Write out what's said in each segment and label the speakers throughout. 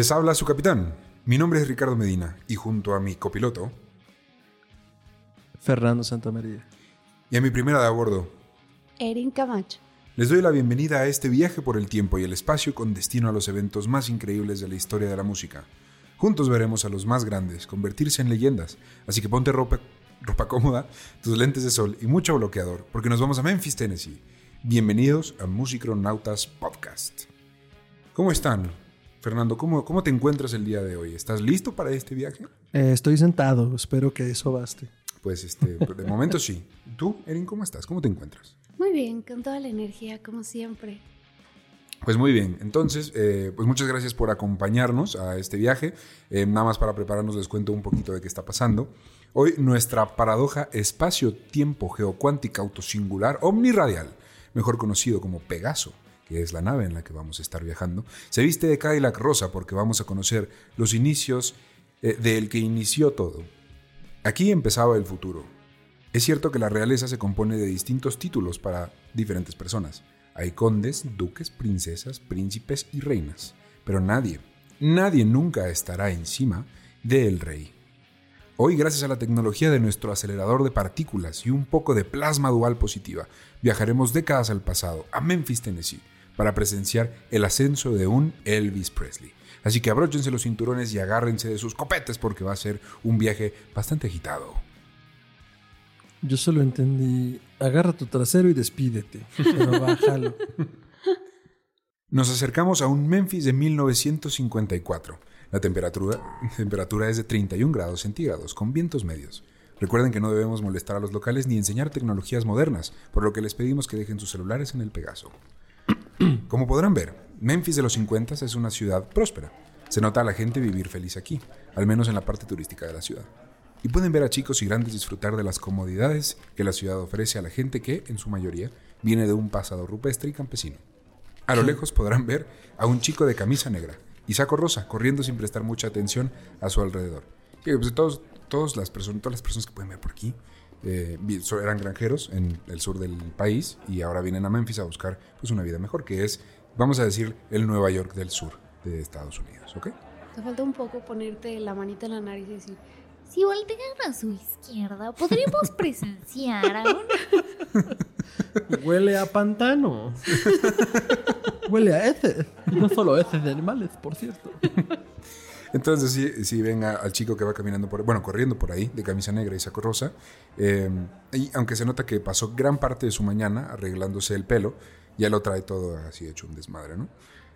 Speaker 1: Les habla su capitán. Mi nombre es Ricardo Medina y junto a mi copiloto
Speaker 2: Fernando Santamaría.
Speaker 1: y a mi primera de a bordo,
Speaker 3: Erin Camacho.
Speaker 1: les doy la bienvenida a este viaje por el tiempo y el espacio con destino a los eventos más increíbles de la historia de la música. Juntos veremos a los más grandes convertirse en leyendas, así que ponte ropa, ropa cómoda, tus lentes de sol y mucho bloqueador, porque nos vamos a Memphis, Tennessee. Bienvenidos a Musicronautas Podcast. ¿Cómo están? Fernando, ¿cómo, ¿cómo te encuentras el día de hoy? ¿Estás listo para este viaje?
Speaker 2: Eh, estoy sentado, espero que eso baste.
Speaker 1: Pues este, de momento sí. ¿Tú, Erin, cómo estás? ¿Cómo te encuentras?
Speaker 3: Muy bien, con toda la energía, como siempre.
Speaker 1: Pues muy bien, entonces, eh, pues muchas gracias por acompañarnos a este viaje. Eh, nada más para prepararnos les cuento un poquito de qué está pasando. Hoy nuestra paradoja espacio-tiempo geocuántica autosingular omniradial, mejor conocido como Pegaso, que es la nave en la que vamos a estar viajando, se viste de Cadillac rosa porque vamos a conocer los inicios eh, del que inició todo. Aquí empezaba el futuro. Es cierto que la realeza se compone de distintos títulos para diferentes personas. Hay condes, duques, princesas, príncipes y reinas. Pero nadie, nadie nunca estará encima del rey. Hoy, gracias a la tecnología de nuestro acelerador de partículas y un poco de plasma dual positiva, viajaremos décadas al pasado, a Memphis, Tennessee, para presenciar el ascenso de un Elvis Presley. Así que abróchense los cinturones y agárrense de sus copetes porque va a ser un viaje bastante agitado.
Speaker 2: Yo solo entendí, agarra tu trasero y despídete. Pero bájalo.
Speaker 1: Nos acercamos a un Memphis de 1954. La temperatura, temperatura es de 31 grados centígrados, con vientos medios. Recuerden que no debemos molestar a los locales ni enseñar tecnologías modernas, por lo que les pedimos que dejen sus celulares en el Pegaso. Como podrán ver, Memphis de los 50 es una ciudad próspera. Se nota a la gente vivir feliz aquí, al menos en la parte turística de la ciudad. Y pueden ver a chicos y grandes disfrutar de las comodidades que la ciudad ofrece a la gente que, en su mayoría, viene de un pasado rupestre y campesino. A lo lejos podrán ver a un chico de camisa negra y saco rosa corriendo sin prestar mucha atención a su alrededor. Y, pues, todos, todos las personas, todas las personas que pueden ver por aquí eh, eran granjeros en el sur del país y ahora vienen a Memphis a buscar pues, una vida mejor, que es, vamos a decir, el Nueva York del sur de Estados Unidos. ¿ok?
Speaker 3: Te falta un poco ponerte la manita en la nariz y decir,
Speaker 4: Si voltean a su izquierda, podremos presenciar a un...
Speaker 2: Huele a pantano. Huele a heces. No solo heces de animales, por cierto.
Speaker 1: Entonces, si, si ven a- al chico que va caminando por, bueno, corriendo por ahí, de camisa negra y saco rosa, eh, y aunque se nota que pasó gran parte de su mañana arreglándose el pelo, ya lo trae todo así hecho un desmadre, ¿no?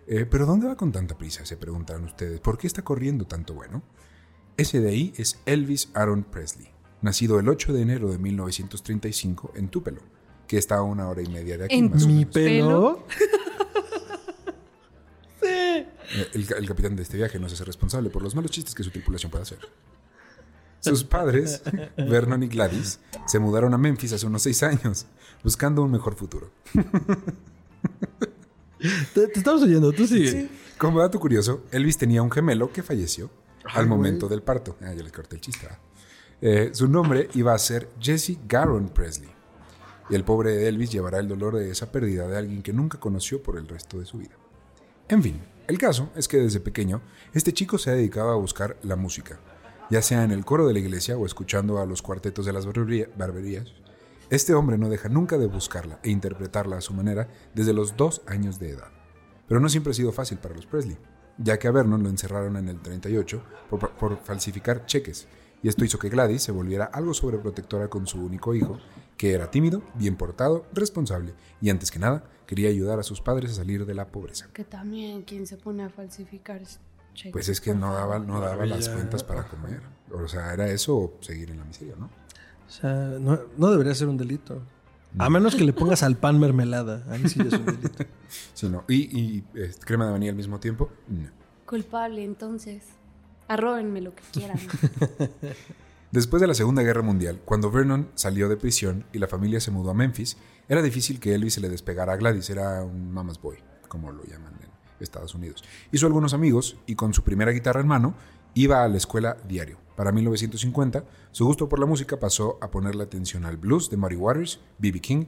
Speaker 1: Eh, Pero ¿dónde va con tanta prisa? Se preguntarán ustedes. ¿Por qué está corriendo tanto bueno? Ese de ahí es Elvis Aaron Presley, nacido el 8 de enero de 1935 en Tupelo, que está a una hora y media de aquí.
Speaker 3: ¿En
Speaker 1: más o
Speaker 2: Mi
Speaker 1: menos.
Speaker 2: pelo.
Speaker 1: El, el capitán de este viaje no se hace responsable por los malos chistes que su tripulación puede hacer. Sus padres, Vernon y Gladys, se mudaron a Memphis hace unos seis años, buscando un mejor futuro.
Speaker 2: Te, te estamos oyendo, tú sigue.
Speaker 1: Como dato curioso, Elvis tenía un gemelo que falleció al momento del parto. Ah, ya les corté el chiste. ¿verdad? Eh, su nombre iba a ser Jesse Garon Presley. Y el pobre Elvis llevará el dolor de esa pérdida de alguien que nunca conoció por el resto de su vida. En fin, el caso es que desde pequeño, este chico se ha dedicado a buscar la música, ya sea en el coro de la iglesia o escuchando a los cuartetos de las barbería- barberías. Este hombre no deja nunca de buscarla e interpretarla a su manera desde los dos años de edad. Pero no siempre ha sido fácil para los Presley, ya que a Vernon lo encerraron en el 38 por, por falsificar cheques, y esto hizo que Gladys se volviera algo sobreprotectora con su único hijo, que era tímido, bien portado, responsable, y antes que nada, quería ayudar a sus padres a salir de la pobreza.
Speaker 3: que también quien se pone a falsificar cheques.
Speaker 1: Pues es que no daba, no daba las cuentas para comer. O sea, era eso o seguir en la miseria, ¿no?
Speaker 2: O sea, no, no debería ser un delito. A menos que le pongas al pan mermelada. Ahí sí es un delito.
Speaker 1: Sí, no. Y, y, eh, crema de vainilla al mismo tiempo, no.
Speaker 3: Culpable, entonces. Arróbenme lo que quieran.
Speaker 1: Después de la Segunda Guerra Mundial, cuando Vernon salió de prisión y la familia se mudó a Memphis, era difícil que Elvis se le despegara a Gladys, era un mama's boy, como lo llaman en Estados Unidos. Hizo algunos amigos y con su primera guitarra en mano iba a la escuela diario. Para 1950, su gusto por la música pasó a ponerle atención al blues de Muddy Waters, B.B. King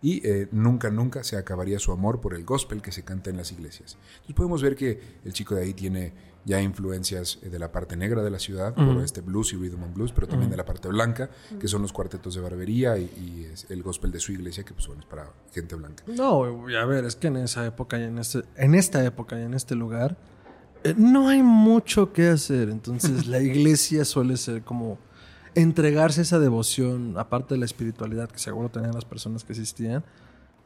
Speaker 1: y eh, nunca, nunca se acabaría su amor por el gospel que se canta en las iglesias. Entonces podemos ver que el chico de ahí tiene ya influencias eh, de la parte negra de la ciudad, por este blues y rhythm and blues, pero también de la parte blanca, que son los cuartetos de barbería y, y es el gospel de su iglesia, que pues bueno, es para gente blanca.
Speaker 2: No, y a ver, es que en esa época y en, este, en esta época y en este lugar eh, no hay mucho que hacer. Entonces la iglesia suele ser como entregarse esa devoción, aparte de la espiritualidad que seguro tenían las personas que existían,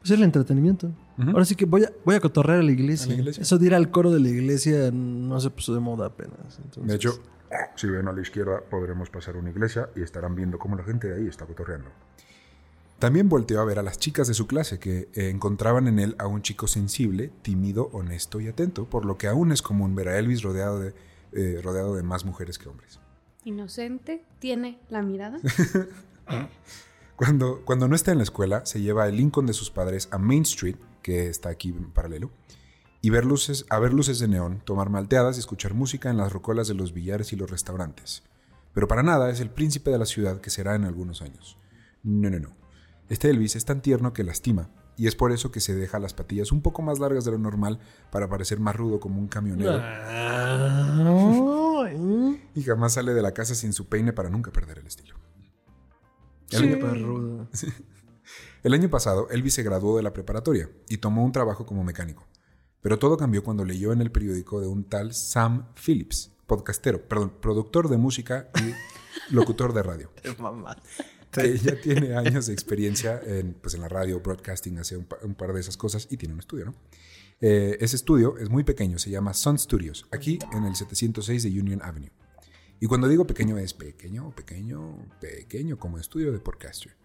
Speaker 2: pues el entretenimiento. Ahora sí que voy a, voy a cotorrear a la iglesia.
Speaker 1: A la iglesia.
Speaker 2: Eso de ir al coro de la iglesia no se puso de moda apenas. Entonces,
Speaker 1: De hecho, si ven a la izquierda podremos pasar una iglesia y estarán viendo cómo la gente de ahí está cotorreando. También volteó a ver a las chicas de su clase que eh, encontraban en él a un chico sensible, tímido, honesto y atento, por lo que aún es común ver a Elvis rodeado de, eh, rodeado de más mujeres que hombres.
Speaker 3: Inocente, tiene la mirada.
Speaker 1: Cuando, cuando no está en la escuela, se lleva el Lincoln de sus padres a Main Street, que está aquí en paralelo, y ver luces, a ver luces de neón, tomar malteadas y escuchar música en las rocolas de los billares y los restaurantes. Pero para nada es el príncipe de la ciudad que será en algunos años. No, no, no. Este Elvis es tan tierno que lastima, y es por eso que se deja las patillas un poco más largas de lo normal para parecer más rudo como un camionero, Y jamás sale de la casa sin su peine para nunca perder el estilo. El año pasado, Elvis se graduó de la preparatoria y tomó un trabajo como mecánico. Pero todo cambió cuando leyó en el periódico de un tal Sam Phillips, podcastero, perdón, productor de música y locutor de radio,
Speaker 2: Qué mamá.
Speaker 1: que ya tiene años de experiencia en, pues, en la radio, broadcasting, hace un par de esas cosas y tiene un estudio, ¿no? Eh, ese estudio es muy pequeño, se llama Sun Studios, aquí en el 706 de Union Avenue. Y cuando digo pequeño es pequeño, pequeño, pequeño, como estudio de podcaster.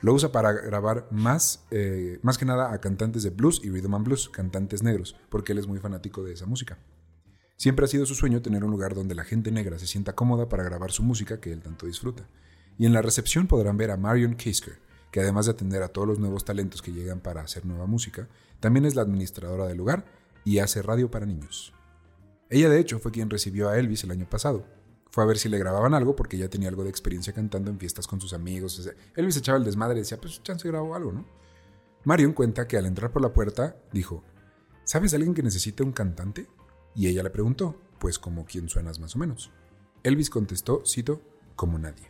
Speaker 1: Lo usa para grabar más, eh, más que nada a cantantes de blues y rhythm and blues, cantantes negros, porque él es muy fanático de esa música. Siempre ha sido su sueño tener un lugar donde la gente negra se sienta cómoda para grabar su música que él tanto disfruta. Y en la recepción podrán ver a Marion Kisker, que además de atender a todos los nuevos talentos que llegan para hacer nueva música, también es la administradora del lugar y hace radio para niños. Ella de hecho fue quien recibió a Elvis el año pasado. Fue a ver si le grababan algo porque ya tenía algo de experiencia cantando en fiestas con sus amigos. Elvis echaba el desmadre y decía, pues chance grabó algo, ¿no? Marion cuenta que al entrar por la puerta dijo, ¿sabes alguien que necesite un cantante? Y ella le preguntó, pues como quién suenas más o menos. Elvis contestó, cito, como nadie.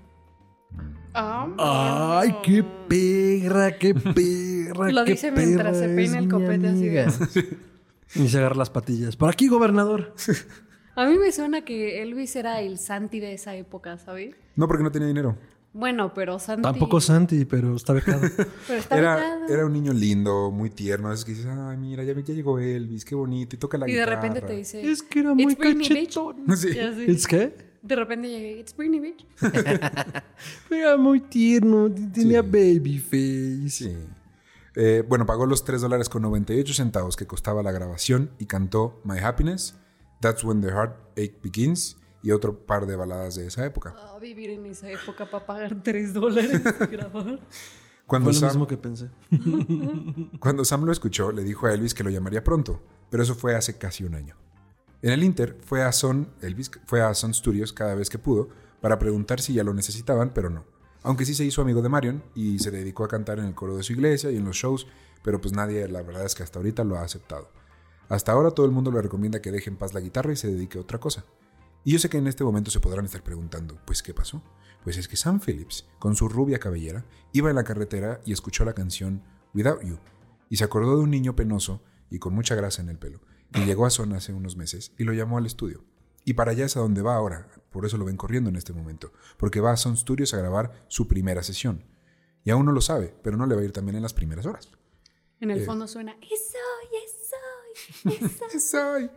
Speaker 2: Ay, qué perra, qué perra.
Speaker 3: Lo
Speaker 2: qué
Speaker 3: dice mientras se peina el copete así de-.
Speaker 2: Y se agarra las patillas. Por aquí, gobernador.
Speaker 3: A mí me suena que Elvis era el Santi de esa época, ¿sabes?
Speaker 1: No, porque no tenía dinero.
Speaker 3: Bueno, pero Santi.
Speaker 2: Tampoco Santi, pero está becado.
Speaker 3: Pero está
Speaker 1: Era,
Speaker 3: becado.
Speaker 1: era un niño lindo, muy tierno. Es que dices, ay, mira, ya, ya llegó Elvis, qué bonito. Y toca la
Speaker 3: Y de
Speaker 1: guitarra.
Speaker 3: repente te dice.
Speaker 2: es que era muy cachetón.
Speaker 1: Sí.
Speaker 3: Y.
Speaker 2: ¿Es qué?
Speaker 3: De repente llegué, It's Britney, bitch.
Speaker 2: Era muy tierno. Tenía
Speaker 1: Sí.
Speaker 2: baby face.
Speaker 1: Sí. Eh, bueno, pagó los 3 dólares con 98 centavos que costaba la grabación y cantó My Happiness, That's When the Heartache Begins y otro par de baladas de esa época.
Speaker 3: Ah, vivir en esa época para pagar 3 dólares y grabar.
Speaker 1: Cuando
Speaker 2: Fue lo
Speaker 1: Sam,
Speaker 2: mismo que pensé.
Speaker 1: cuando Sam lo escuchó, le dijo a Elvis que lo llamaría pronto, pero eso fue hace casi un año. En el Inter fue a Son, Studios cada vez que pudo para preguntar si ya lo necesitaban, pero no. Aunque sí se hizo amigo de Marion y se dedicó a cantar en el coro de su iglesia y en los shows, pero pues nadie, la verdad es que hasta ahorita lo ha aceptado. Hasta ahora todo el mundo le recomienda que deje en paz la guitarra y se dedique a otra cosa. Y yo sé que en este momento se podrán estar preguntando, pues ¿qué pasó? Pues es que Sam Phillips, con su rubia cabellera, iba en la carretera y escuchó la canción Without You, y se acordó de un niño penoso y con mucha grasa en el pelo, que llegó a Son hace unos meses y lo llamó al estudio. Y para allá es a donde va ahora, por eso lo ven corriendo en este momento, porque va a Son Studios a grabar su primera sesión. Y aún no lo sabe, pero no le va a ir también en las primeras horas.
Speaker 3: En
Speaker 1: Eh.
Speaker 3: el fondo suena, eso, eso, eso.
Speaker 1: Soy.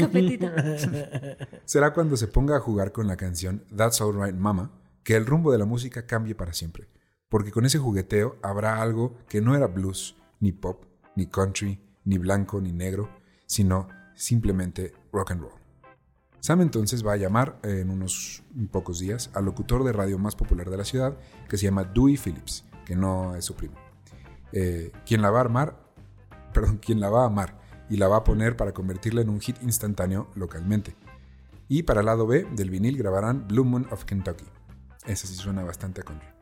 Speaker 3: Copetita.
Speaker 1: Será cuando se ponga a jugar con la canción That's Alright Mama que el rumbo de la música cambie para siempre. Porque con ese jugueteo habrá algo que no era blues, ni pop, ni country, ni blanco, ni negro, sino simplemente rock and roll. Sam entonces va a llamar en unos pocos días al locutor de radio más popular de la ciudad, que se llama Dewey Phillips, que no es su primo. Eh, quien la va a armar, perdón, quien la va a amar y la va a poner para convertirla en un hit instantáneo localmente. Y para el lado B del vinil grabarán Blue Moon of Kentucky. Esa sí suena bastante a country.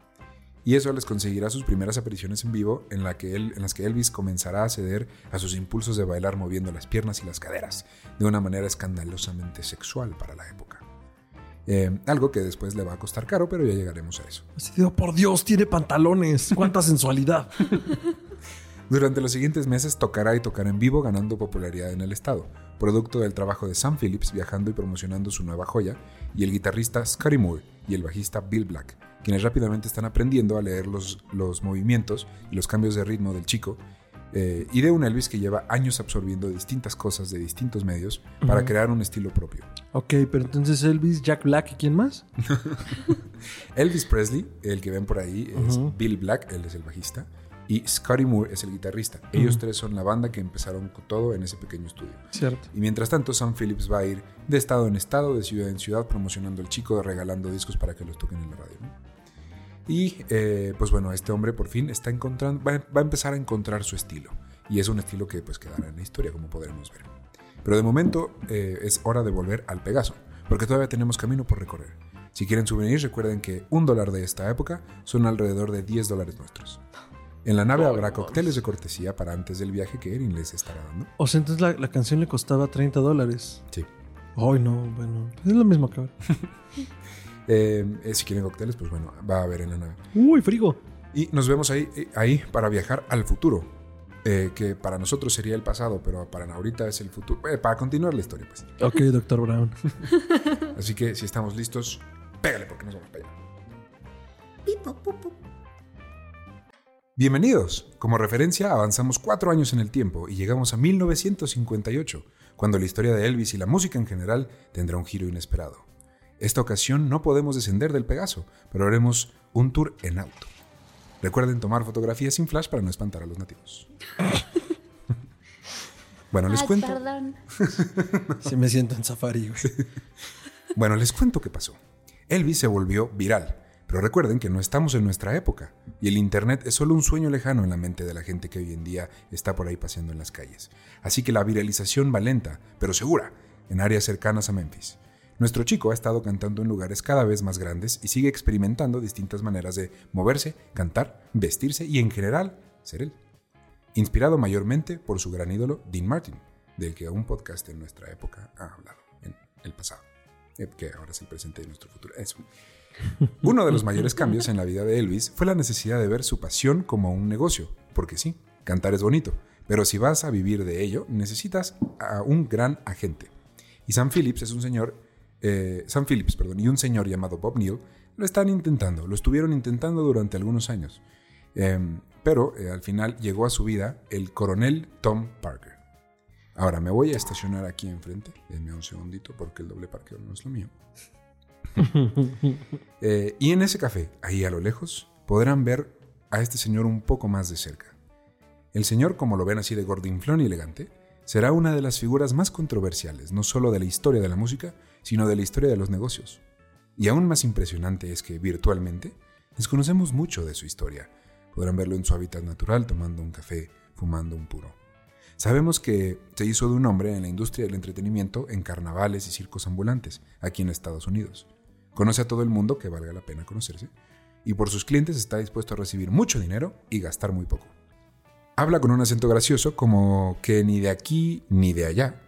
Speaker 1: Y eso les conseguirá sus primeras apariciones en vivo en, la que él- en las que Elvis comenzará a ceder a sus impulsos de bailar moviendo las piernas y las caderas de una manera escandalosamente sexual para la época. Eh, algo que después le va a costar caro, pero ya llegaremos a eso.
Speaker 2: Así digo, por Dios, tiene pantalones. Cuánta sensualidad.
Speaker 1: Durante los siguientes meses tocará y tocará en vivo ganando popularidad en el estado, producto del trabajo de Sam Phillips viajando y promocionando su nueva joya, y el guitarrista Scotty Moore y el bajista Bill Black, quienes rápidamente están aprendiendo a leer los, los movimientos y los cambios de ritmo del chico, eh, y de un Elvis que lleva años absorbiendo distintas cosas de distintos medios para
Speaker 2: Ujú.
Speaker 1: crear un estilo propio.
Speaker 2: ok, pero entonces Elvis, Jack Black y quién más?
Speaker 1: Elvis Presley, el que ven por ahí, es
Speaker 2: Ujú.
Speaker 1: Bill Black, él es el bajista, y Scotty Moore es el guitarrista. Ellos
Speaker 2: Ujú.
Speaker 1: tres son la banda que empezaron todo en ese pequeño estudio.
Speaker 2: Cierto.
Speaker 1: Y mientras tanto, Sam Phillips va a ir de estado en estado, de ciudad en ciudad, promocionando al chico, regalando discos para que los toquen en la radio. ¿no? Y eh, pues bueno, este hombre por fin está encontrando, va, va a empezar a encontrar su estilo. Y es un estilo que pues quedará en la historia, como podremos ver. Pero de momento eh, es hora de volver al Pegaso, porque todavía tenemos camino por recorrer. Si quieren souvenirs, recuerden que un dólar de esta época son alrededor de 10 dólares nuestros. En la nave habrá cócteles de cortesía para antes del viaje que Erin les estará dando.
Speaker 2: O sea, entonces la, la canción le costaba 30 dólares.
Speaker 1: Sí.
Speaker 2: Ay, no, bueno. Es lo mismo que ahora.
Speaker 1: Eh, eh, si quieren cócteles, pues bueno, va a haber en la nave.
Speaker 2: Uy, frigo.
Speaker 1: Y nos vemos ahí, eh, ahí para viajar al futuro. eh, que para nosotros sería el pasado, pero para ahorita es el futuro. Eh, para continuar la historia, pues.
Speaker 2: Ok, Doctor Brown.
Speaker 1: Así que si estamos listos, pégale porque nos vamos para allá. Bienvenidos. Como referencia, avanzamos cuatro años en el tiempo y llegamos a 1958, cuando la historia de Elvis y la música en general tendrá un giro inesperado. Esta ocasión no podemos descender del Pegaso, pero haremos un tour en auto. Recuerden tomar fotografías sin flash para no espantar a los nativos. bueno, les
Speaker 4: Ay,
Speaker 1: cuento.
Speaker 4: perdón.
Speaker 2: Sí me siento en safari, güey.
Speaker 1: Bueno, les cuento qué pasó. Elvis se volvió viral, pero recuerden que no estamos en nuestra época y el Internet es solo un sueño lejano en la mente de la gente que hoy en día está por ahí paseando en las calles. Así que la viralización va lenta, pero segura, en áreas cercanas a Memphis. Nuestro chico ha estado cantando en lugares cada vez más grandes y sigue experimentando distintas maneras de moverse, cantar, vestirse y en general ser él. Inspirado mayormente por su gran ídolo Dean Martin, del que un podcast en nuestra época ha hablado en el pasado eh, que ahora es el presente de nuestro futuro. Eso. Uno de los mayores cambios en la vida de Elvis fue la necesidad de ver su pasión como un negocio, porque sí, cantar es bonito, pero si vas a vivir de ello, necesitas a un gran agente. Y Sam Phillips es un señor, eh, Sam Phillips, perdón, y un señor llamado Bob Neal lo están intentando, lo estuvieron intentando durante algunos años. Em, pero eh, al final llegó a su vida el coronel Tom Parker. Ahora me voy a estacionar aquí enfrente. Denme un segundito porque el doble parqueo no es lo mío. Eh, y en ese café, ahí a lo lejos, podrán ver a este señor un poco más de cerca. El señor, como lo ven así de gordinflón y elegante, será una de las figuras más controversiales, no solo de la historia de la música, sino de la historia de los negocios. Y aún más impresionante es que virtualmente desconocemos mucho de su historia. Podrán verlo en su hábitat natural tomando un café, fumando un puro. Sabemos que se hizo de un hombre en la industria del entretenimiento en carnavales y circos ambulantes, aquí en Estados Unidos. Conoce a todo el mundo que valga la pena conocerse, y por sus clientes está dispuesto a recibir mucho dinero y gastar muy poco. Habla con un acento gracioso como que ni de aquí ni de allá,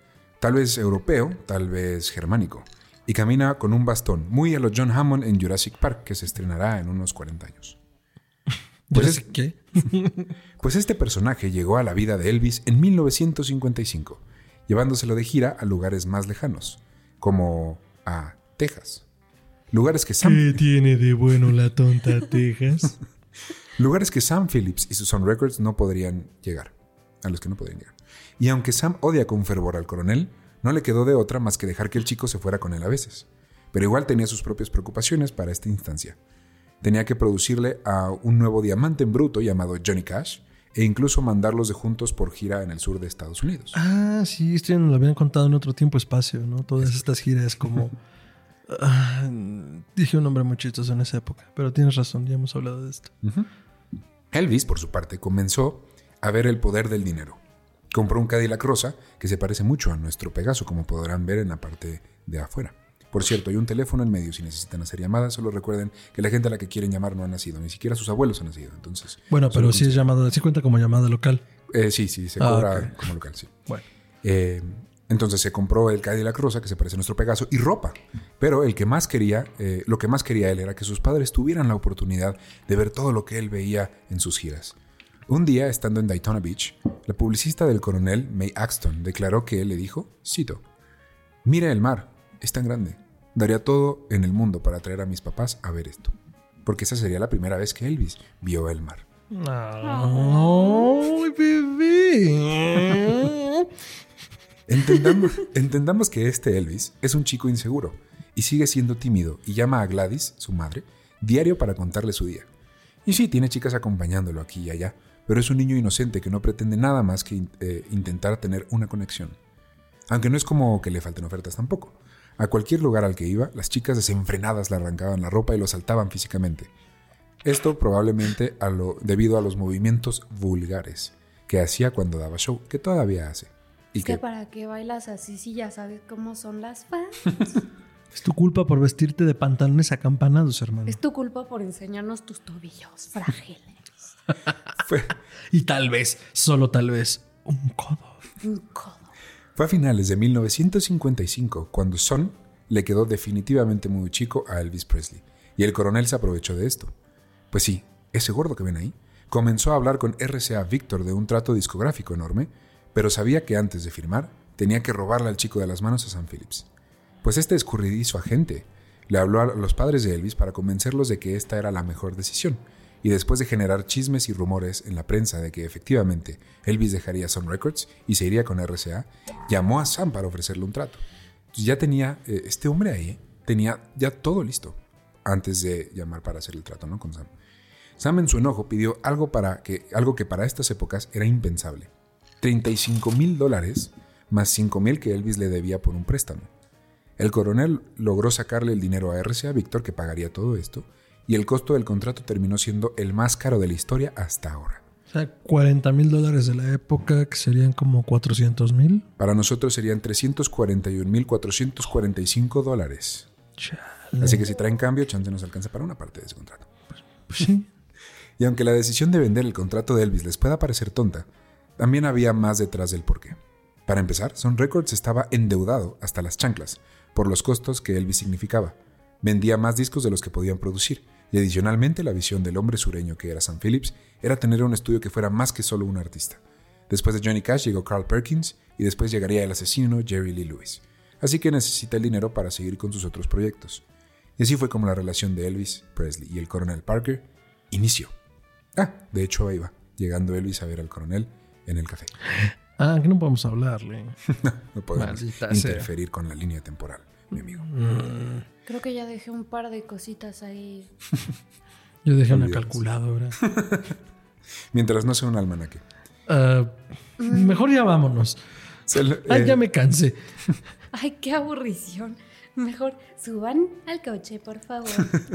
Speaker 1: tal vez europeo, tal vez germánico, y camina con un bastón, muy a lo John Hammond en Jurassic Park, que se estrenará en unos 40 años. Pues es-
Speaker 2: ¿Qué?
Speaker 1: Pues este personaje llegó a la vida de Elvis en 1955, llevándoselo de gira a lugares más lejanos, como a Texas. Lugares que Sam,
Speaker 2: tiene de bueno la tonta Texas?
Speaker 1: lugares que Sam Phillips y sus Sun Records no podrían llegar, a los que no podrían llegar. Y aunque Sam odia con fervor al coronel, no le quedó de otra más que dejar que el chico se fuera con él a veces. Pero igual tenía sus propias preocupaciones para esta instancia. Tenía que producirle a un nuevo diamante en bruto llamado Johnny Cash e incluso mandarlos de juntos por gira en el sur de Estados Unidos.
Speaker 2: Ah, sí, esto ya nos lo habían contado en otro tiempo espacio, ¿no? Todas estas giras como... Ah, dije un nombre muy chistoso en esa época, pero tienes razón, ya hemos hablado de esto.
Speaker 1: Elvis, por su parte, comenzó a ver el poder del dinero. Compró un Cadillac rosa que se parece mucho a nuestro Pegaso, como podrán ver en la parte de afuera. Por cierto, hay un teléfono en medio si necesitan hacer llamadas. Solo recuerden que la gente a la que quieren llamar no ha nacido, ni siquiera sus abuelos han nacido. Entonces,
Speaker 2: Bueno, pero sí es llamada, sí cuenta como llamada local.
Speaker 1: eh, sí, sí, se
Speaker 2: Ah,
Speaker 1: cobra como local, sí.
Speaker 2: Bueno.
Speaker 1: Eh, entonces se compró el Cadillac Rosa, que se parece a nuestro Pegaso, y ropa. Pero el que más quería, eh, lo que más quería él era que sus padres tuvieran la oportunidad de ver todo lo que él veía en sus giras. Un día, estando en Daytona Beach, la publicista del coronel, May Axton, declaró que él le dijo, cito, Mira el mar, es tan grande. Daría todo en el mundo para traer a mis papás a ver esto. Porque esa sería la primera vez que Elvis vio el mar.
Speaker 2: ¡Ay, bebé!
Speaker 1: Entendamos, entendamos que este Elvis es un chico inseguro y sigue siendo tímido y llama a Gladys, su madre, diario para contarle su día. Y sí, tiene chicas acompañándolo aquí y allá, pero es un niño inocente que no pretende nada más que eh, intentar tener una conexión. Aunque no es como que le falten ofertas tampoco. A cualquier lugar al que iba, las chicas desenfrenadas le arrancaban la ropa y lo saltaban físicamente. Esto probablemente a lo, debido a los movimientos vulgares que hacía cuando daba show, que todavía hace. Y
Speaker 3: Es que
Speaker 1: que
Speaker 3: para qué bailas así si ya sabes cómo son las fans.
Speaker 2: Es tu culpa por vestirte de pantalones acampanados, hermano.
Speaker 3: es tu culpa por enseñarnos tus tobillos frágiles.
Speaker 1: Fue,
Speaker 2: Y tal vez, solo tal vez, un codo.
Speaker 3: Un codo.
Speaker 1: Fue a finales de 1955 cuando Son le quedó definitivamente muy chico a Elvis Presley, y el coronel se aprovechó de esto. Pues sí, ese gordo que ven ahí comenzó a hablar con RCA Victor de un trato discográfico enorme, pero sabía que antes de firmar tenía que robarle al chico de las manos a Sam Phillips. Pues este escurridizo agente le habló a los padres de Elvis para convencerlos de que esta era la mejor decisión, y después de generar chismes y rumores en la prensa de que efectivamente Elvis dejaría Sun Records y se iría con RCA, llamó a Sam para ofrecerle un trato. Ya tenía, eh, este hombre ahí, tenía ya todo listo antes de llamar para hacer el trato, ¿no? Con Sam. Sam en su enojo pidió algo, para que, algo que para estas épocas era impensable. 35 mil dólares más 5 mil que Elvis le debía por un préstamo. El coronel logró sacarle el dinero a RCA Víctor que pagaría todo esto y el costo del contrato terminó siendo el más caro de la historia hasta ahora.
Speaker 2: O sea, 40 mil dólares de la época, que serían como 400 mil.
Speaker 1: Para nosotros serían 341.445 dólares. Así que si traen cambio, chance nos alcanza para una parte de ese contrato.
Speaker 2: Pues sí.
Speaker 1: Y aunque la decisión de vender el contrato de Elvis les pueda parecer tonta, también había más detrás del porqué. Para empezar, Sun Records estaba endeudado hasta las chanclas por los costos que Elvis significaba. Vendía más discos de los que podían producir, y adicionalmente la visión del hombre sureño que era Sam Phillips era tener un estudio que fuera más que solo un artista. Después de Johnny Cash llegó Carl Perkins y después llegaría el asesino Jerry Lee Lewis. Así que necesita el dinero para seguir con sus otros proyectos. Y así fue como la relación de Elvis Presley y el coronel Parker inició. Ah, de hecho ahí va, llegando Elvis a ver al coronel en el café.
Speaker 2: Ah, que no podemos hablarle.
Speaker 1: No podemos
Speaker 2: Maldita sea.
Speaker 1: interferir con la línea temporal, mi amigo.
Speaker 3: Creo que ya dejé un par de cositas ahí.
Speaker 2: Yo dejé una calculadora.
Speaker 1: Mientras no sea un almanaque.
Speaker 2: Ah, mejor ya vámonos.
Speaker 1: Lo-
Speaker 2: Ah,
Speaker 1: eh,
Speaker 2: ya me cansé.
Speaker 3: Ay, qué aburrición. Mejor suban al coche, por favor.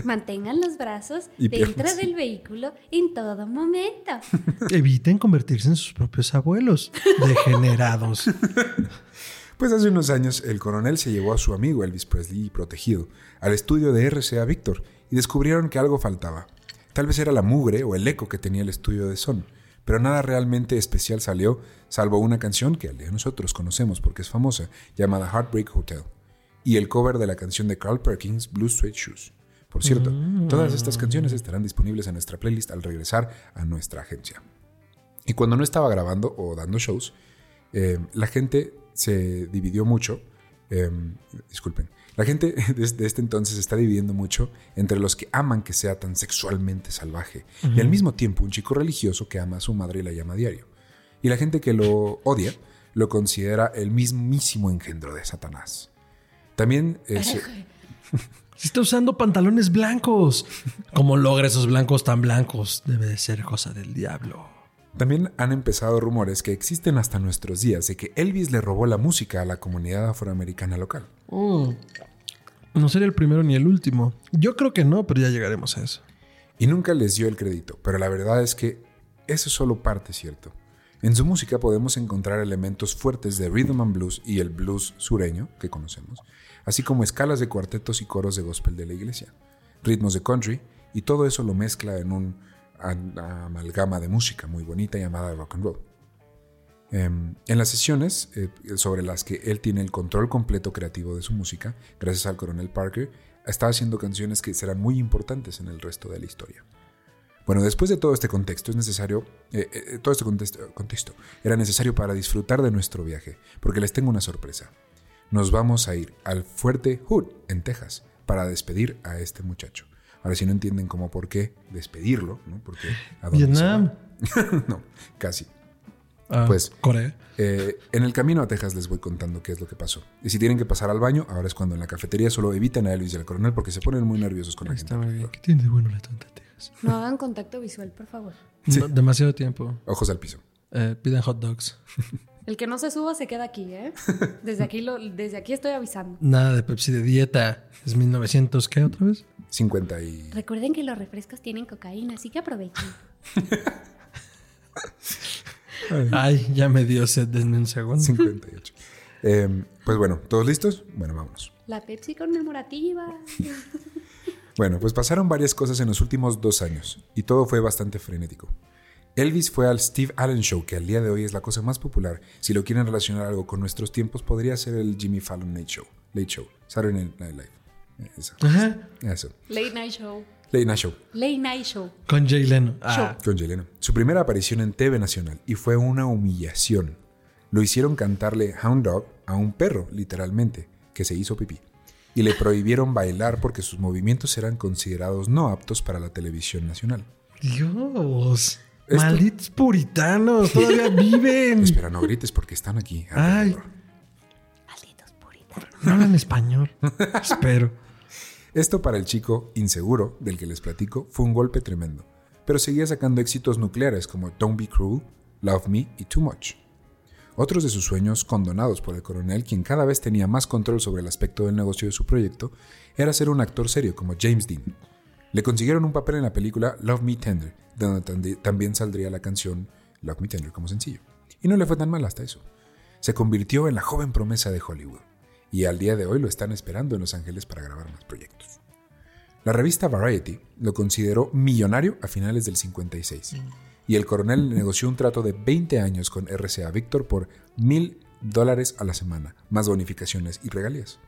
Speaker 3: Mantengan los brazos
Speaker 1: Y
Speaker 3: dentro
Speaker 1: piernas.
Speaker 3: del vehículo en todo momento.
Speaker 2: Eviten convertirse en sus propios abuelos. Degenerados.
Speaker 1: Pues hace unos años el coronel se llevó a su amigo Elvis Presley protegido al estudio de RCA Victor y descubrieron que algo faltaba. Tal vez era la mugre o el eco que tenía el estudio de Son, pero nada realmente especial salió, salvo una canción que al día de nosotros conocemos porque es famosa, llamada Heartbreak Hotel, y el cover de la canción de Carl Perkins, Blue Suede Shoes. Por cierto, todas estas canciones estarán disponibles en nuestra playlist al regresar a nuestra agencia. Y cuando no estaba grabando o dando shows, eh, la gente se dividió mucho. eh, disculpen. La gente desde este entonces se está dividiendo mucho entre los que aman que sea tan sexualmente salvaje y al mismo tiempo un chico religioso que ama a su madre y la llama a diario. Y la gente que lo odia lo considera el mismísimo engendro de Satanás. También eh, se-
Speaker 2: Se está usando pantalones blancos. ¿Cómo logra esos blancos tan blancos? Debe de ser cosa del diablo.
Speaker 1: También han empezado rumores que existen hasta nuestros días de que Elvis le robó la música a la comunidad afroamericana local.
Speaker 2: No sería el primero ni el último. Yo creo que no, pero ya llegaremos a eso.
Speaker 1: Y nunca les dio el crédito, pero la verdad es que eso es solo parte cierto. En su música podemos encontrar elementos fuertes de rhythm and blues y el blues sureño que conocemos, así como escalas de cuartetos y coros de gospel de la iglesia, ritmos de country, y todo eso lo mezcla en un amalgama de música muy bonita llamada rock and roll. Em, en las sesiones eh, sobre las que él tiene el control completo creativo de su música, gracias al coronel Parker, está haciendo canciones que serán muy importantes en el resto de la historia. Bueno, después de todo este contexto, es necesario, eh, eh, todo este contexto, contexto era necesario para disfrutar de nuestro viaje, porque les tengo una sorpresa. Nos vamos a ir al Fuerte Hood, en Texas, para despedir a este muchacho. Ahora, si no entienden cómo por qué despedirlo, ¿no? Porque ¿a dónde se
Speaker 2: Vietnam.
Speaker 1: va? no, casi.
Speaker 2: Ah,
Speaker 1: Pues-
Speaker 2: Corea.
Speaker 1: Eh, en el camino a Texas les voy contando qué es lo que pasó. Y si tienen que pasar al baño, ahora es cuando en la cafetería solo eviten a Elvis y al coronel porque se ponen muy nerviosos con la gente.
Speaker 2: Está muy bien. ¿Qué tiene de bueno la tonta Texas?
Speaker 3: No hagan contacto visual, por favor.
Speaker 2: No, demasiado tiempo.
Speaker 1: Ojos al piso.
Speaker 2: Eh, piden hot dogs.
Speaker 3: El que no se suba se queda aquí, ¿eh? Desde aquí, lo, desde aquí estoy avisando.
Speaker 2: Nada de Pepsi de dieta. Es 1900, ¿qué otra vez?
Speaker 1: 50 y...
Speaker 3: Recuerden que los refrescos tienen cocaína, así que aprovechen.
Speaker 2: Ay, ya me dio sed, denme un segundo.
Speaker 1: 58. Eh, pues bueno, ¿todos listos? Bueno, vámonos.
Speaker 3: La Pepsi conmemorativa.
Speaker 1: Bueno, pues pasaron varias cosas en los últimos dos años y todo fue bastante frenético. Elvis fue al Steve Allen Show, que al día de hoy es la cosa más popular. Si lo quieren relacionar algo con nuestros tiempos, podría ser el Jimmy Fallon Late Show. Late Show. Saturday Night Live. Eh, Eso.
Speaker 2: Ajá.
Speaker 1: Eso.
Speaker 3: Late Night Show.
Speaker 1: Late Night Show.
Speaker 3: Late Night Show.
Speaker 2: Con Jay Leno. Ah,
Speaker 1: Con Jay Leno. Su primera aparición en TV Nacional y fue una humillación. Lo hicieron cantarle Hound Dog a un perro, literalmente, que se hizo pipí. Y le prohibieron bailar porque sus movimientos eran considerados no aptos para la televisión nacional.
Speaker 2: Dios.
Speaker 1: Esto-
Speaker 2: Malditos puritanos. Todavía viven.
Speaker 1: Espera, no grites porque están aquí.
Speaker 2: Ay.
Speaker 4: Malditos puritanos.
Speaker 2: No hablan español. Espero.
Speaker 1: Esto para el chico inseguro del que les platico fue un golpe tremendo, pero seguía sacando éxitos nucleares como Don't Be Cruel, Love Me y Too Much. Otros de sus sueños, condonados por el coronel, quien cada vez tenía más control sobre el aspecto del negocio de su proyecto, era ser un actor serio como James Dean. Le consiguieron un papel en la película Love Me Tender, donde también saldría la canción Love Me Tender como sencillo. Y no le fue tan mal hasta eso. Se convirtió en la joven promesa de Hollywood, y al día de hoy lo están esperando en Los Ángeles para grabar más proyectos. La revista Variety lo consideró millonario a finales del 56 y el coronel negoció un trato de 20 años con RCA Victor por mil dólares a la semana, más bonificaciones y regalías.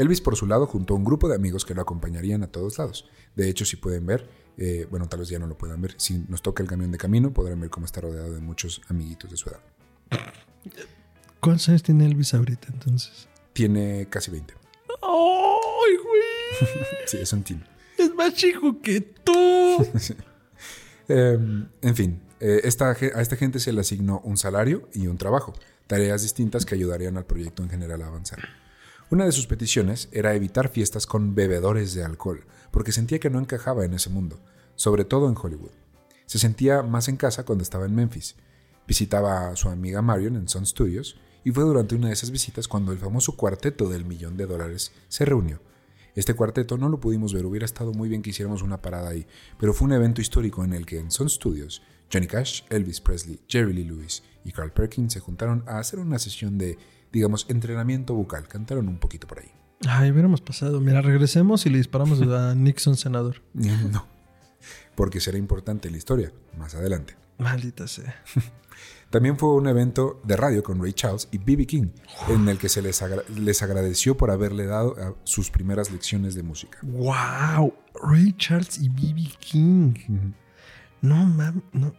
Speaker 1: Elvis, por su lado, juntó un grupo de amigos que lo acompañarían a todos lados. De hecho, si pueden ver, eh, bueno, tal vez ya no lo puedan ver, si nos toca el camión de camino, podrán ver cómo está rodeado de muchos amiguitos de su edad.
Speaker 2: ¿Cuántos años tiene Elvis ahorita entonces?
Speaker 1: Tiene casi 20.
Speaker 2: ¡Ay, güey!
Speaker 1: Sí, es un teen.
Speaker 2: Es más chico que tú.
Speaker 1: Eh, en fin, eh, esta a esta gente se le asignó un salario y un trabajo, tareas distintas que ayudarían al proyecto en general a avanzar. Una de sus peticiones era evitar fiestas con bebedores de alcohol, porque sentía que no encajaba en ese mundo, sobre todo en Hollywood. Se sentía más en casa cuando estaba en Memphis. Visitaba a su amiga Marion en Sun Studios y fue durante una de esas visitas cuando el famoso cuarteto del millón de dólares se reunió. Este cuarteto no lo pudimos ver, hubiera estado muy bien que hiciéramos una parada ahí, pero fue un evento histórico en el que en Sun Studios, Johnny Cash, Elvis Presley, Jerry Lee Lewis y Carl Perkins se juntaron a hacer una sesión de, digamos, entrenamiento vocal. Cantaron un poquito por ahí.
Speaker 2: Ay, hubiéramos pasado. Mira, regresemos y le disparamos a Nixon, senador.
Speaker 1: No, porque será importante la historia más adelante.
Speaker 2: Maldita sea.
Speaker 1: También fue un evento de radio con Ray Charles y B.B. King, en el que se les, agra- les agradeció por haberle dado a sus primeras lecciones de música.
Speaker 2: ¡Wow! Ray Charles y B.B. King. Mam, no. no.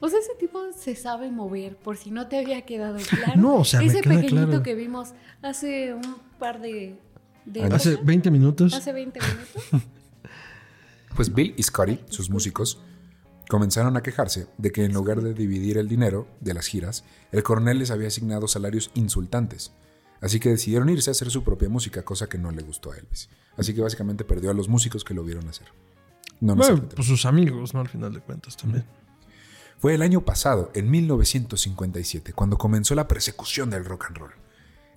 Speaker 3: O sea, ese tipo se sabe mover, por si no te había quedado claro.
Speaker 2: No, o sea, me
Speaker 3: Ese
Speaker 2: queda
Speaker 3: pequeñito
Speaker 2: claro.
Speaker 3: que vimos hace un par de... de
Speaker 2: Hace
Speaker 3: cosas,
Speaker 2: 20 minutos.
Speaker 3: hace 20 minutos.
Speaker 1: Pues Bill y Scotty, sus músicos, comenzaron a quejarse de que en lugar de dividir el dinero de las giras, el coronel les había asignado salarios insultantes. Así que decidieron irse a hacer su propia música, cosa que no le gustó a Elvis. Así que básicamente perdió a los músicos que lo vieron hacer. No
Speaker 2: Bueno, pues sus amigos, ¿no? Al final de cuentas también.
Speaker 1: Fue el año pasado, en 1957, cuando comenzó la persecución del rock and roll.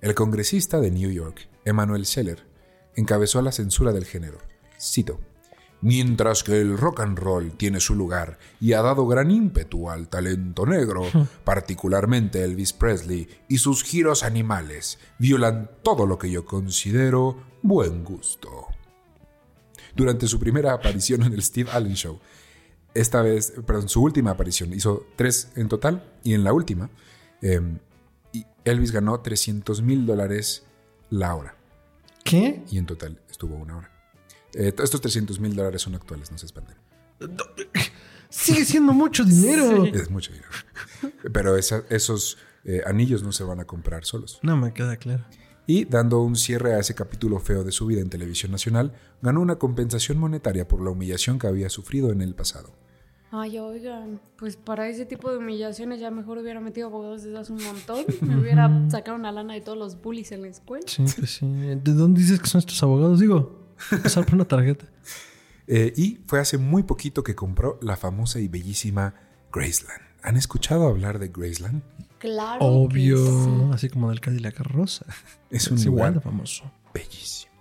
Speaker 1: El congresista de New York, Emmanuel Seller, encabezó la censura del género. Cito, Mientras que el rock and roll tiene su lugar y ha dado gran ímpetu al talento negro, particularmente Elvis Presley y sus giros animales, violan todo lo que yo considero buen gusto. Durante su primera aparición en el Steve Allen Show, esta vez, perdón, su última aparición, hizo tres en total, y en la última, eh, y Elvis ganó 300 mil dólares la hora.
Speaker 2: ¿Qué?
Speaker 1: Y en total estuvo una hora. Eh, estos 300 mil dólares son actuales, no se espanten.
Speaker 2: Sigue siendo mucho dinero.
Speaker 1: Es mucho dinero. Pero esa- esos eh, anillos no se van a comprar solos.
Speaker 2: No me queda claro.
Speaker 1: Y dando un cierre a ese capítulo feo de su vida en televisión nacional, ganó una compensación monetaria por la humillación que había sufrido en el pasado.
Speaker 3: Ay, oigan, pues para ese tipo de humillaciones ya mejor hubiera metido abogados desde hace un montón. Me hubiera sacado una lana de todos los bullies en la escuela.
Speaker 2: Sí, pues sí. ¿De dónde dices que son estos abogados? Digo, pasar por una tarjeta.
Speaker 1: Eh, y fue hace muy poquito que compró la famosa y bellísima Graceland. ¿Han escuchado hablar de Graceland?
Speaker 3: Claro. que
Speaker 2: Obvio.
Speaker 3: sí.
Speaker 2: Así como del Cadillac Rosa.
Speaker 1: Es un
Speaker 2: Es igual de
Speaker 1: lugar
Speaker 2: famoso.
Speaker 1: bellísimo.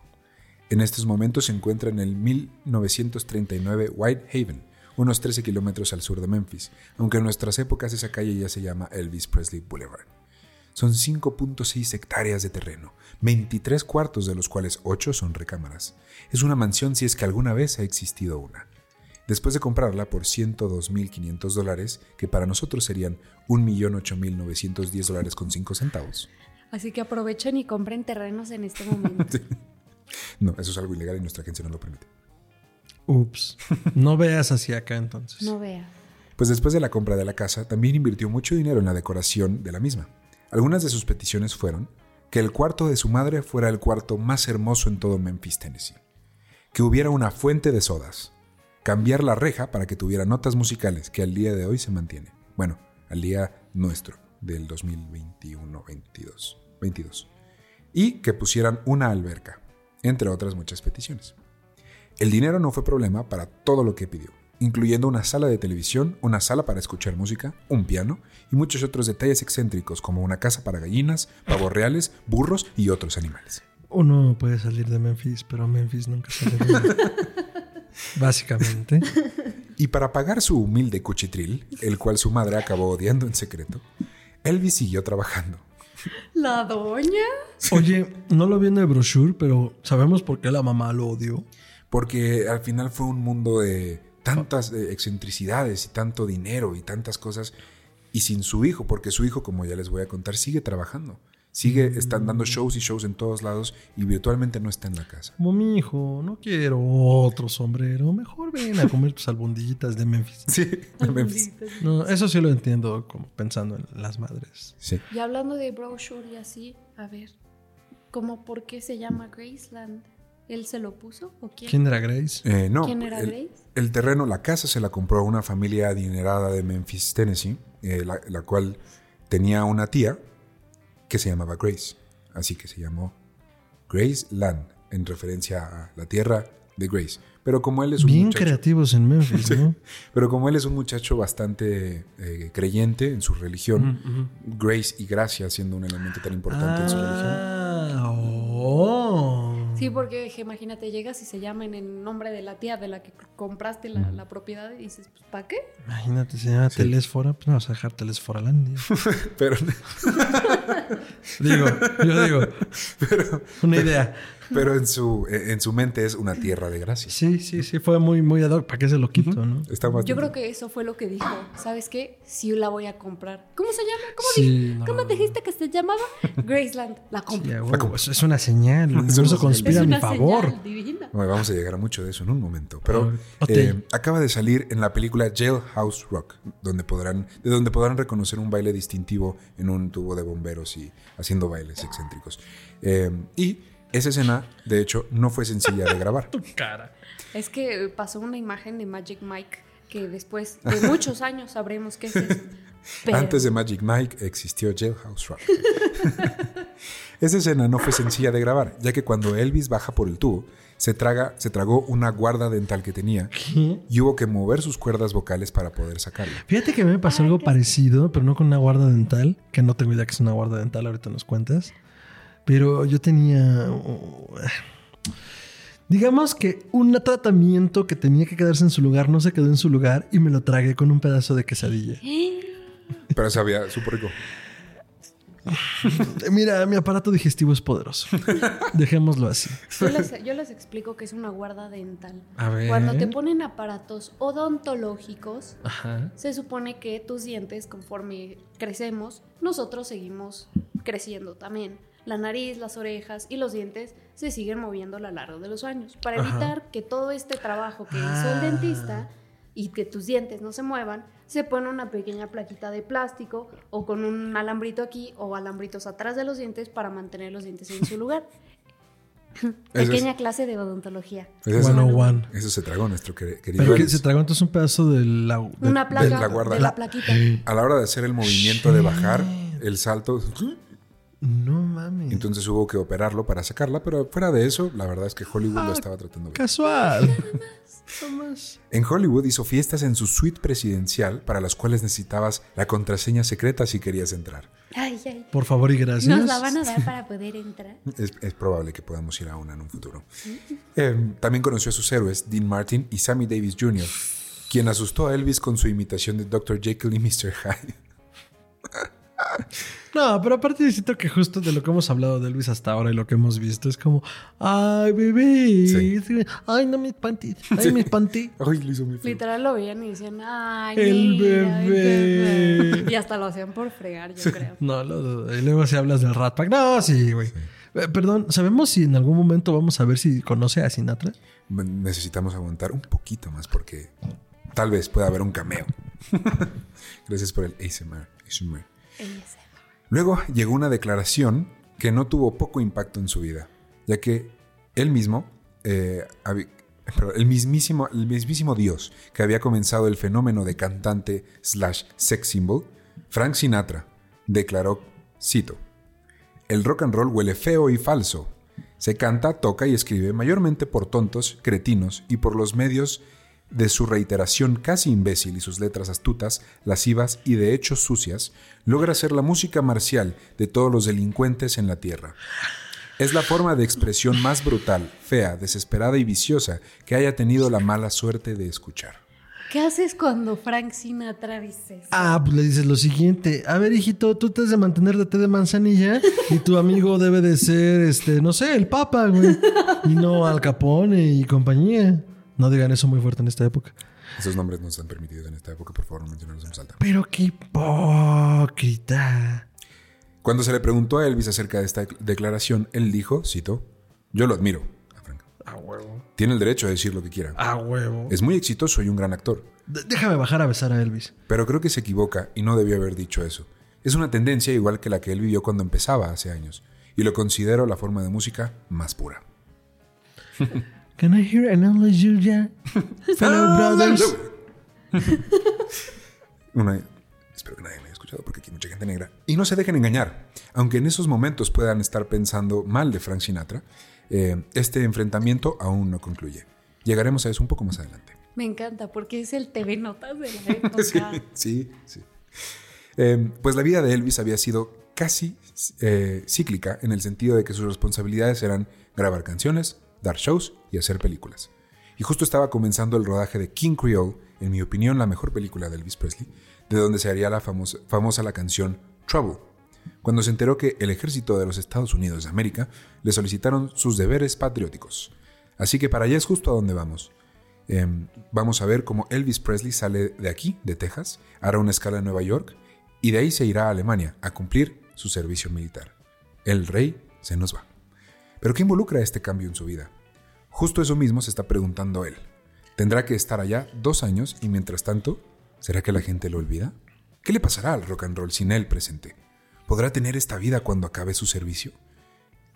Speaker 1: En estos momentos se encuentra en el 1939 Whitehaven, unos 13 kilómetros al sur de Memphis, aunque en nuestras épocas esa calle ya se llama Elvis Presley Boulevard. Son 5.6 hectáreas de terreno, 23 cuartos de los cuales 8 son recámaras. Es una mansión si es que alguna vez ha existido una. Después de comprarla por 102.500 dólares, que para nosotros serían 1.008.910 dólares con 5 centavos.
Speaker 3: Así que aprovechen y compren terrenos en este momento.
Speaker 1: No, eso es algo ilegal y nuestra agencia no lo permite.
Speaker 2: Ups. No veas hacia acá entonces.
Speaker 3: No vea.
Speaker 1: Pues después de la compra de la casa, también invirtió mucho dinero en la decoración de la misma. Algunas de sus peticiones fueron que el cuarto de su madre fuera el cuarto más hermoso en todo Memphis, Tennessee, que hubiera una fuente de sodas, cambiar la reja para que tuviera notas musicales, que al día de hoy se mantiene. Bueno, al día nuestro, del 2021-22. 22. Y que pusieran una alberca, entre otras muchas peticiones. El dinero no fue problema para todo lo que pidió, incluyendo una sala de televisión, una sala para escuchar música, un piano y muchos otros detalles excéntricos como una casa para gallinas, pavos reales, burros y otros animales.
Speaker 2: Uno puede salir de Memphis, pero Memphis nunca sale de. Básicamente.
Speaker 1: Y para pagar su humilde cuchitril, el cual su madre acabó odiando en secreto, Elvis siguió trabajando.
Speaker 3: ¿La doña?
Speaker 2: Oye, no lo vi en el brochure, pero ¿sabemos por qué la mamá lo odió?
Speaker 1: Porque al final fue un mundo de tantas excentricidades y tanto dinero y tantas cosas. Y sin su hijo, porque su hijo, como ya les voy a contar, sigue trabajando. Sigue, están dando shows y shows en todos lados y virtualmente no está en la casa.
Speaker 2: Como mi hijo, no quiero otro sombrero. Mejor ven a comer tus albondillitas de Memphis.
Speaker 1: Sí, en Memphis.
Speaker 2: No, eso sí lo entiendo, como pensando en las madres.
Speaker 1: Sí.
Speaker 3: Y hablando de brochure y así, a ver, ¿cómo por qué se llama Graceland? ¿Él se lo puso o quién?
Speaker 2: ¿Quién era Grace?
Speaker 1: Eh, no,
Speaker 3: ¿Quién era
Speaker 1: el,
Speaker 3: Grace?
Speaker 1: el terreno, la casa se la compró a una familia adinerada de Memphis, Tennessee, eh, la, la cual tenía una tía que se llamaba Grace. Así que se llamó Grace Land, en referencia a la tierra de Grace. Pero como él es un
Speaker 2: Bien
Speaker 1: muchacho,
Speaker 2: creativos en Memphis, ¿no?
Speaker 1: pero como él es un muchacho bastante eh, creyente en su religión, Grace y gracia siendo un elemento tan importante en su religión.
Speaker 3: Sí, porque dije, imagínate, llegas y se llama en nombre de la tía de la que compraste la, la propiedad y dices, pues, ¿para qué?
Speaker 2: Imagínate, se llama Telesfora, pues no vas a dejar Telesforalandia.
Speaker 1: Pero,
Speaker 2: digo, yo digo. una idea.
Speaker 1: Pero en, su, en su mente es una tierra de gracia.
Speaker 2: Sí, sí, sí, fue muy, muy ad hoc. ¿Para qué se lo quito, no?
Speaker 1: Está
Speaker 3: Yo creo que eso fue lo que dijo. ¿Sabes qué? Sí la voy a comprar. ¿Cómo se llama? ¿Cómo,
Speaker 2: Sí,
Speaker 3: dij-
Speaker 2: no.
Speaker 3: ¿Cómo dijiste que se llamaba? Graceland. La compro.
Speaker 2: Sí, a huevo, es, una señal.
Speaker 1: Una
Speaker 2: conspira a mi favor.
Speaker 3: divina.
Speaker 1: Bueno, vamos a llegar a mucho de eso en un momento. Pero
Speaker 2: Ah,
Speaker 1: eh, acaba de salir en la película Jailhouse Rock, donde podrán, de donde podrán reconocer un baile distintivo en un tubo de bomberos y haciendo bailes excéntricos. Eh, y esa escena, de hecho, no fue sencilla de grabar.
Speaker 2: Cara.
Speaker 3: Es que pasó una imagen de Magic Mike que después de muchos años sabremos qué es eso. Pero-
Speaker 1: Antes de Magic Mike existió Jailhouse Rock. Esa escena no fue sencilla de grabar, ya que cuando Elvis baja por el tubo, se, traga, se tragó una guarda dental que tenía y hubo que mover sus cuerdas vocales para poder sacarla.
Speaker 2: Fíjate que a mí me pasó algo parecido, pero no con una guarda dental, que no tengo idea que es una guarda dental, ahorita nos cuentas. Pero yo tenía. uh, Digamos que un tratamiento que tenía que quedarse en su lugar no se quedó en su lugar y me lo tragué con un pedazo de quesadilla.
Speaker 1: Pero sabía súper rico.
Speaker 2: Mira, mi aparato digestivo es poderoso. Dejémoslo así.
Speaker 3: Yo les, yo les explico que es una guarda dental.
Speaker 2: A ver.
Speaker 3: Cuando te ponen aparatos odontológicos,
Speaker 2: Ajá.
Speaker 3: se supone que tus dientes, conforme crecemos, nosotros seguimos creciendo también. La nariz, las orejas y los dientes se siguen moviendo a lo largo de los años. Para
Speaker 2: Ajá.
Speaker 3: evitar que todo este trabajo que hizo
Speaker 2: Ah.
Speaker 3: el dentista y que tus dientes no se muevan, se pone una pequeña plaquita de plástico o con un alambrito aquí o alambritos atrás de los dientes para mantener los dientes en su lugar.
Speaker 1: Es-
Speaker 3: Pequeña clase de odontología.
Speaker 1: Eso,
Speaker 2: 101.
Speaker 1: eso se tragó nuestro quer- querido
Speaker 2: Pero que se tragó entonces un pedazo de la. de-
Speaker 3: Una placa
Speaker 1: de
Speaker 3: de
Speaker 1: la
Speaker 3: la,
Speaker 1: guarda.
Speaker 3: plaquita.
Speaker 1: A la hora de hacer el movimiento de bajar el salto,
Speaker 2: No mames.
Speaker 1: entonces hubo que operarlo para sacarla, pero fuera de eso, la verdad es que Hollywood
Speaker 2: Ah,
Speaker 1: lo estaba tratando bien.
Speaker 2: Casual.
Speaker 1: En Hollywood hizo fiestas en su suite presidencial para las cuales necesitabas la contraseña secreta si querías entrar.
Speaker 3: Ay, ay.
Speaker 2: Por favor y gracias.
Speaker 3: Nos la van a dar para poder entrar.
Speaker 1: Es, es probable que podamos ir a una en un futuro. Eh, también conoció a sus héroes, Dean Martin y Sammy Davis Jr., quien asustó a Elvis con su imitación de Dr. Jekyll y Mr. Hyde.
Speaker 2: No, pero aparte siento que justo de lo que hemos hablado de Luis hasta ahora y lo que hemos visto es como, ay, bebé,
Speaker 1: Sí.
Speaker 2: ay, no mis panties, ay,
Speaker 1: Sí.
Speaker 2: mis panties.
Speaker 1: Ay, lo hizo muy feo.
Speaker 3: Literal lo veían y decían, ay,
Speaker 2: El bebé.
Speaker 3: bebé". Y hasta lo hacían por fregar, yo creo.
Speaker 2: No, lo dudo. Y luego si hablas del Rat Pack. No, sí, güey. Eh, Perdón, ¿sabemos si en algún momento vamos a ver si conoce a Sinatra?
Speaker 1: Necesitamos aguantar un poquito más porque tal vez pueda haber un cameo. Gracias por el ASMR. ASMR. Luego llegó una declaración que no tuvo poco impacto en su vida, ya que él mismo, eh, el, mismísimo, el mismísimo Dios que había comenzado el fenómeno de cantante slash sex symbol, Frank Sinatra, declaró, cito, el rock and roll huele feo y falso. Se canta, toca y escribe mayormente por tontos, cretinos y por los medios de su reiteración casi imbécil y sus letras astutas, lascivas y de hecho sucias, logra ser la música marcial de todos los delincuentes en la tierra. Es la forma de expresión más brutal, fea, desesperada y viciosa que haya tenido la mala suerte de escuchar.
Speaker 3: ¿Qué haces cuando Frank Sinatra dice eso?
Speaker 2: Ah, pues le dices lo siguiente. A ver, hijito, tú te has de mantener de té de manzanilla y tu amigo debe de ser, este, no sé, el papa, güey. Y no Al Capone y compañía. No digan eso muy fuerte en esta época.
Speaker 1: Esos nombres no están permitidos en esta época, por favor, no mencionarlos en voz alta.
Speaker 2: Pero qué hipócrita.
Speaker 1: Cuando se le preguntó a Elvis acerca de esta declaración, él dijo, cito, yo lo admiro, a Frank.
Speaker 2: A huevo.
Speaker 1: Tiene el derecho a decir lo que quiera.
Speaker 2: A huevo.
Speaker 1: Es muy exitoso y un gran actor.
Speaker 2: D- Déjame bajar a besar a Elvis.
Speaker 1: Pero creo que se equivoca y no debió haber dicho eso. Es una tendencia igual que la que él vivió cuando empezaba hace años. Y lo considero la forma de música más pura.
Speaker 2: Can I hear an hallelujah? Fellow brothers.
Speaker 1: Una- espero que nadie me haya escuchado porque aquí hay mucha gente negra. Y no se dejen engañar. Aunque en esos momentos puedan estar pensando mal de Frank Sinatra, eh, este enfrentamiento aún no concluye. Llegaremos a eso un poco más adelante.
Speaker 3: Me encanta porque es el TV Notas de la época.
Speaker 1: Sí, sí, sí. Eh, pues la vida de Elvis había sido casi eh, cíclica en el sentido de que sus responsabilidades eran grabar canciones, dar shows y hacer películas. Y justo estaba comenzando el rodaje de King Creole, en mi opinión la mejor película de Elvis Presley, de donde se haría la famosa, la canción Trouble, cuando se enteró que el ejército de los Estados Unidos de América le solicitaron sus deberes patrióticos. Así que para allá es justo a donde vamos. Em, vamos a ver cómo Elvis Presley sale de aquí, de Texas, hará una escala en Nueva York y de ahí se irá a Alemania a cumplir su servicio militar. El rey se nos va. ¿Pero qué involucra este cambio en su vida? Justo eso mismo se está preguntando él. ¿Tendrá que estar allá dos años y mientras tanto, ¿será que la gente lo olvida? ¿Qué le pasará al rock and roll sin él presente? ¿Podrá tener esta vida cuando acabe su servicio?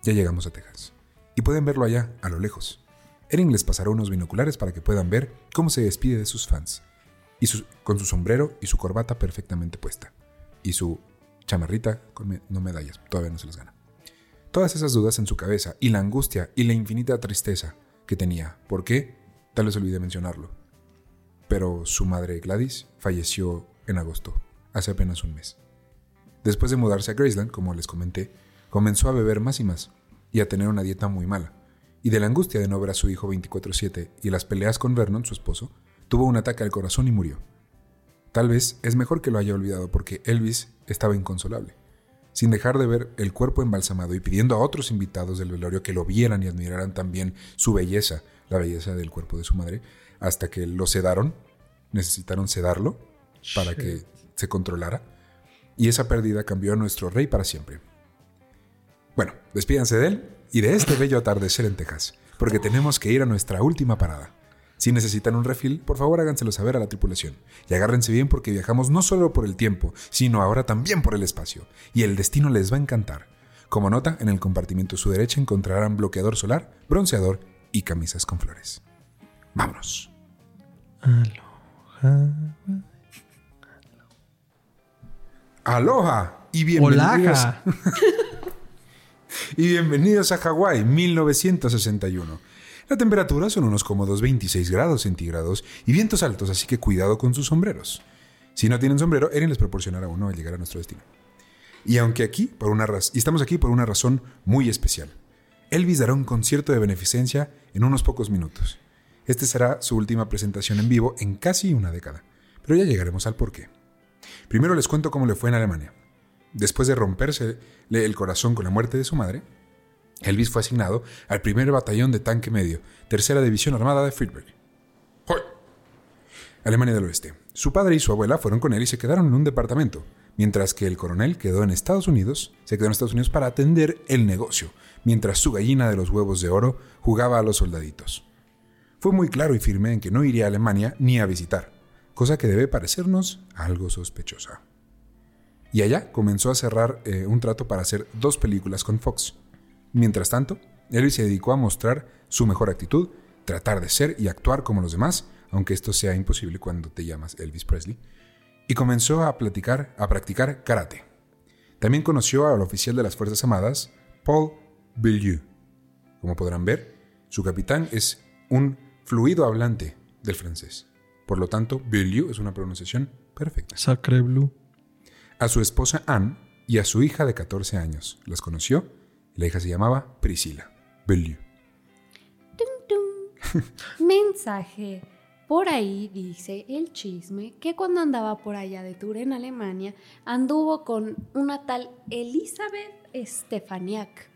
Speaker 1: Ya llegamos a Texas. Y pueden verlo allá, a lo lejos. Erin les pasará unos binoculares para que puedan ver cómo se despide de sus fans. Y con su sombrero y su corbata perfectamente puesta. Y su chamarrita con no medallas, todavía no se las gana. Todas esas dudas en su cabeza y la angustia y la infinita tristeza que tenía. ¿Por qué? Tal vez olvidé mencionarlo. Pero su madre Gladys falleció en agosto, hace apenas un mes. Después de mudarse a Graceland, como les comenté, comenzó a beber más y más y a tener una dieta muy mala. y de la angustia de no ver a su hijo 24/7 y las peleas con Vernon, su esposo, tuvo un ataque al corazón y murió. Tal vez es mejor que lo haya olvidado porque Elvis estaba inconsolable. Sin dejar de ver el cuerpo embalsamado y pidiendo a otros invitados del velorio que lo vieran y admiraran también su belleza, la belleza del cuerpo de su madre, hasta que lo sedaron, necesitaron sedarlo para que se controlara, y esa pérdida cambió a nuestro rey para siempre. Bueno, despídanse de él y de este bello atardecer en Texas, porque tenemos que ir a nuestra última parada. Si necesitan un refil, por favor háganselo saber a la tripulación. Y agárrense bien porque viajamos no solo por el tiempo, sino ahora también por el espacio. Y el destino les va a encantar. Como nota, en el compartimiento a su derecha encontrarán bloqueador solar, bronceador y camisas con flores. Vámonos.
Speaker 2: Aloha.
Speaker 1: Aloha y bienvenidos. Y bienvenidos a Hawái 1961. La temperatura son unos cómodos 26 grados centígrados y vientos altos, así que cuidado con sus sombreros. Si no tienen sombrero, Erin les proporcionará uno al llegar a nuestro destino. Y aunque aquí, por una y estamos aquí por una razón muy especial. Elvis dará un concierto de beneficencia en unos pocos minutos. Este será su última presentación en vivo en casi una década, pero ya llegaremos al porqué. Primero les cuento cómo le fue en Alemania. Después de romperse el corazón con la muerte de su madre, Elvis fue asignado al primer batallón de tanque medio, tercera división armada de Friedberg. ¡Hoy! Alemania del Oeste. Su padre y su abuela fueron con él y se quedaron en un departamento, mientras que el coronel quedó en Estados Unidos, se quedó en Estados Unidos para atender el negocio, mientras su gallina de los huevos de oro jugaba a los soldaditos. Fue muy claro y firme en que no iría a Alemania ni a visitar, cosa que debe parecernos algo sospechosa. Y allá comenzó a cerrar eh, un trato para hacer dos películas con Fox. Mientras tanto, Elvis se dedicó a mostrar su mejor actitud, tratar de ser y actuar como los demás, aunque esto sea imposible cuando te llamas Elvis Presley, y comenzó a, platicar, a practicar karate. También conoció al oficial de las Fuerzas Armadas, Paul Beaulieu. Como podrán ver, su capitán es un fluido hablante del francés. Por lo tanto, Beaulieu es una pronunciación perfecta
Speaker 2: Sacre Blue.
Speaker 1: a su esposa Anne y a su hija de 14 años. Las conoció. La hija se llamaba Priscila. Beaulieu.
Speaker 3: Mensaje. Por ahí dice el chisme que cuando andaba por allá de tour en Alemania anduvo con una tal Elizabeth Stefaniak,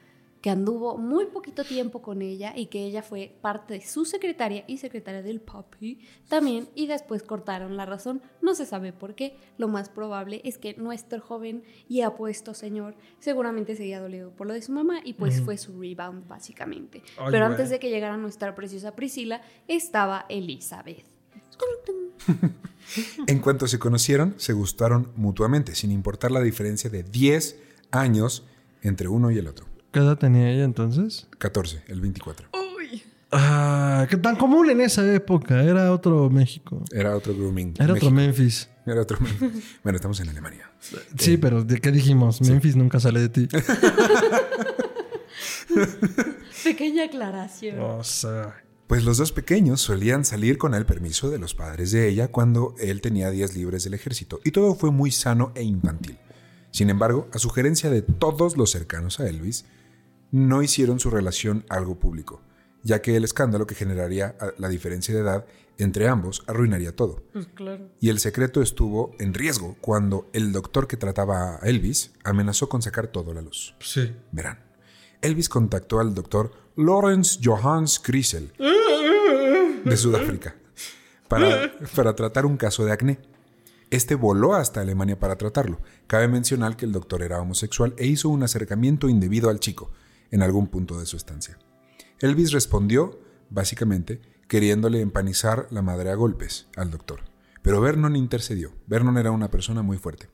Speaker 3: que anduvo muy poquito tiempo con ella y que ella fue parte de su secretaria y secretaria del papi también y después cortaron la razón. No se sabe por qué. Lo más probable es que nuestro joven y apuesto señor seguramente seguía dolido por lo de su mamá y pues fue su rebound básicamente.
Speaker 2: Ay,
Speaker 3: Pero antes de que llegara nuestra preciosa Priscila estaba Elizabeth.
Speaker 1: En cuanto se conocieron, se gustaron mutuamente, sin importar la diferencia de 10 años entre uno y el otro.
Speaker 2: ¿Qué edad tenía ella entonces?
Speaker 1: 14, el 24.
Speaker 2: Ah, qué tan común en esa época. Era otro México.
Speaker 1: Era otro grooming.
Speaker 2: Era otro. Memphis.
Speaker 1: Era otro Bueno, estamos en Alemania.
Speaker 2: Sí, pero ¿de qué dijimos? Memphis nunca sale de ti.
Speaker 3: Pequeña aclaración.
Speaker 2: O sea.
Speaker 1: Pues los dos pequeños solían salir con el permiso de los padres de ella cuando él tenía días libres del ejército, y todo fue muy sano e infantil. Sin embargo, a sugerencia de todos los cercanos a Elvis, no hicieron su relación algo público, ya que el escándalo que generaría a- la diferencia de edad entre ambos arruinaría todo.
Speaker 3: Pues claro.
Speaker 1: Y el secreto estuvo en riesgo cuando el doctor que trataba a Elvis amenazó con sacar todo a la luz.
Speaker 2: Sí.
Speaker 1: Verán, Elvis contactó al doctor Lawrence Johans Crisel de Sudáfrica para, para tratar un caso de acné. Este voló hasta Alemania para tratarlo. Cabe mencionar que el doctor era homosexual e hizo un acercamiento indebido al chico en algún punto de su estancia. Elvis respondió, básicamente, queriéndole empanizar la madre a golpes al doctor. Pero Vernon intercedió. Vernon era una persona muy fuerte.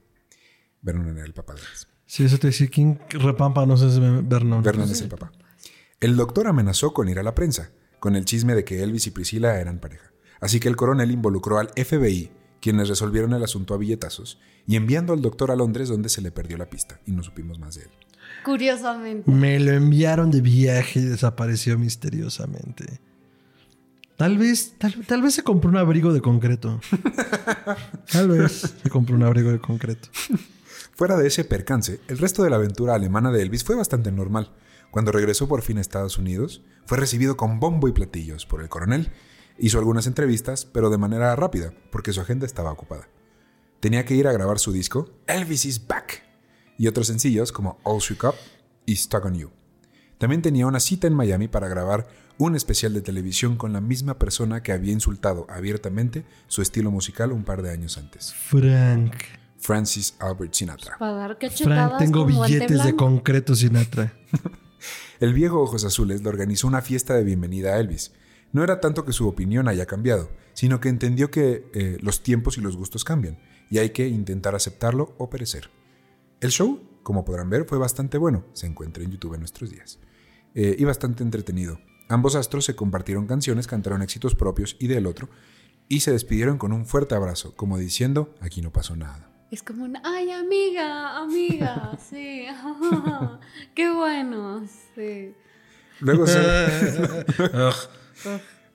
Speaker 1: Vernon era el papá de Elvis.
Speaker 2: Sí, eso te decía. ¿Quién repampa? No sé si Vernon.
Speaker 1: Vernon es el papá. El doctor amenazó con ir a la prensa, con el chisme de que Elvis y Priscila eran pareja. Así que el coronel involucró al FBI, quienes resolvieron el asunto a billetazos, y enviando al doctor a Londres donde se le perdió la pista y no supimos más de él.
Speaker 3: Curiosamente.
Speaker 2: Me lo enviaron de viaje y desapareció misteriosamente. Tal vez, tal, tal vez se compró un abrigo de concreto. Tal vez se compró un abrigo de concreto.
Speaker 1: Fuera de ese percance, el resto de la aventura alemana de Elvis fue bastante normal. Cuando regresó por fin a Estados Unidos, fue recibido con bombo y platillos por el coronel. Hizo algunas entrevistas, pero de manera rápida, porque su agenda estaba ocupada. Tenía que ir a grabar su disco, Elvis is Back, y otros sencillos como All Shook Up y Stuck on You. También tenía una cita en Miami para grabar un especial de televisión con la misma persona que había insultado abiertamente su estilo musical un par de años antes,
Speaker 2: Frank.
Speaker 1: Francis Albert Sinatra.
Speaker 3: Para dar
Speaker 2: Frank, tengo billetes de concreto, Sinatra.
Speaker 1: El viejo Ojos Azules le organizó una fiesta de bienvenida a Elvis. No era tanto que su opinión haya cambiado, sino que entendió que eh, los tiempos y los gustos cambian, y hay que intentar aceptarlo o perecer. El show, como podrán ver, fue bastante bueno, se encuentra en YouTube en nuestros días, eh, y bastante entretenido. Ambos astros se compartieron canciones, cantaron éxitos propios y del otro, y se despidieron con un fuerte abrazo, como diciendo, aquí no pasó nada.
Speaker 3: Es como una, ay, amiga, amiga, sí. Qué bueno, sí.
Speaker 1: Luego se,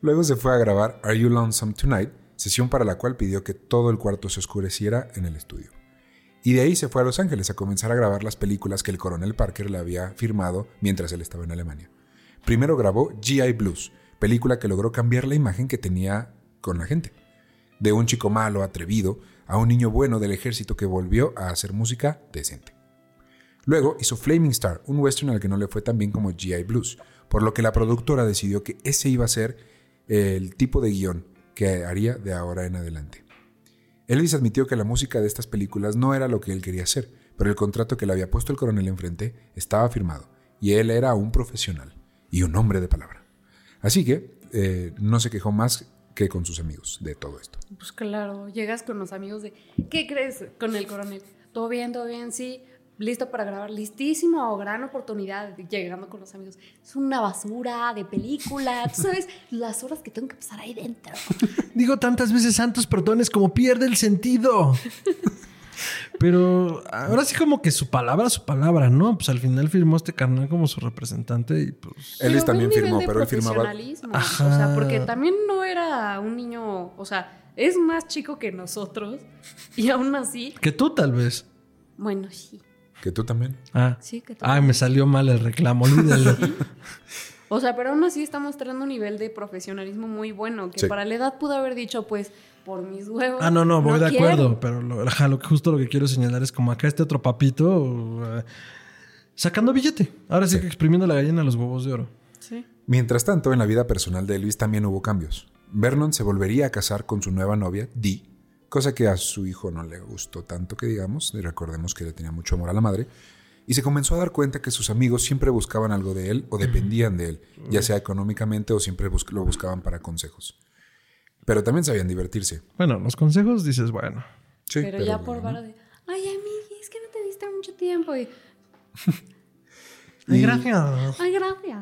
Speaker 1: Luego se fue a grabar Are You Lonesome Tonight, sesión para la cual pidió que todo el cuarto se oscureciera en el estudio. Y de ahí se fue a Los Ángeles a comenzar a grabar las películas que el coronel Parker le había firmado mientras él estaba en Alemania. Primero grabó GI Blues, película que logró cambiar la imagen que tenía con la gente. De un chico malo, atrevido, a un niño bueno del ejército que volvió a hacer música decente. Luego hizo Flaming Star, un western al que no le fue tan bien como GI Blues, por lo que la productora decidió que ese iba a ser el tipo de guion que haría de ahora en adelante. Elvis admitió que la música de estas películas no era lo que él quería hacer, pero el contrato que le había puesto el coronel enfrente estaba firmado, y él era un profesional y un hombre de palabra. Así que eh, no se quejó más que con sus amigos de todo esto.
Speaker 3: Pues claro, llegas con los amigos de, ¿qué crees con el coronel? Todo bien, todo bien, sí. Listo para grabar, listísimo, gran oportunidad, llegando con los amigos. Es una basura de película, tú sabes las horas que tengo que pasar ahí dentro.
Speaker 2: Digo tantas veces santos perdones como pierde el sentido. Pero ahora sí como que su palabra, su palabra, ¿no? Pues al final firmó este carnal como su representante y pues...
Speaker 3: Pero
Speaker 1: también firmó,
Speaker 3: de
Speaker 1: pero él firmaba...
Speaker 2: Ajá.
Speaker 3: O sea, porque también no era un niño, o sea, es más chico que nosotros y aún así,
Speaker 2: Que tú tal vez.
Speaker 3: bueno, sí.
Speaker 1: Que tú también.
Speaker 2: Ah.
Speaker 3: Sí, que tú.
Speaker 2: Ay, me salió mal el reclamo, olvídalo.
Speaker 3: O sea, pero aún así está mostrando un nivel de profesionalismo muy bueno, que
Speaker 1: Sí.
Speaker 3: para la edad pudo haber dicho, pues, por mis huevos.
Speaker 2: Ah, no, no, voy de
Speaker 3: quiero.
Speaker 2: acuerdo, pero lo, ajá, lo que justo lo que quiero señalar es como acá este otro papito eh, sacando billete. Ahora sí,
Speaker 1: Sí.
Speaker 2: que exprimiendo la gallina a los huevos de oro.
Speaker 3: Sí.
Speaker 1: Mientras tanto, en la vida personal de Elvis también hubo cambios. Vernon se volvería a casar con su nueva novia, Dee, cosa que a su hijo no le gustó tanto que digamos, y recordemos que le tenía mucho amor a la madre, y se comenzó a dar cuenta que sus amigos siempre buscaban algo de él o dependían de él, ya sea económicamente o siempre bus- lo buscaban para consejos. Pero también sabían divertirse.
Speaker 2: Bueno, los consejos dices, bueno.
Speaker 1: Sí,
Speaker 3: pero, ya por vara de, ay, amiga, es que no te diste mucho tiempo. Y,
Speaker 2: Ay, gracias.
Speaker 3: ay, gracias.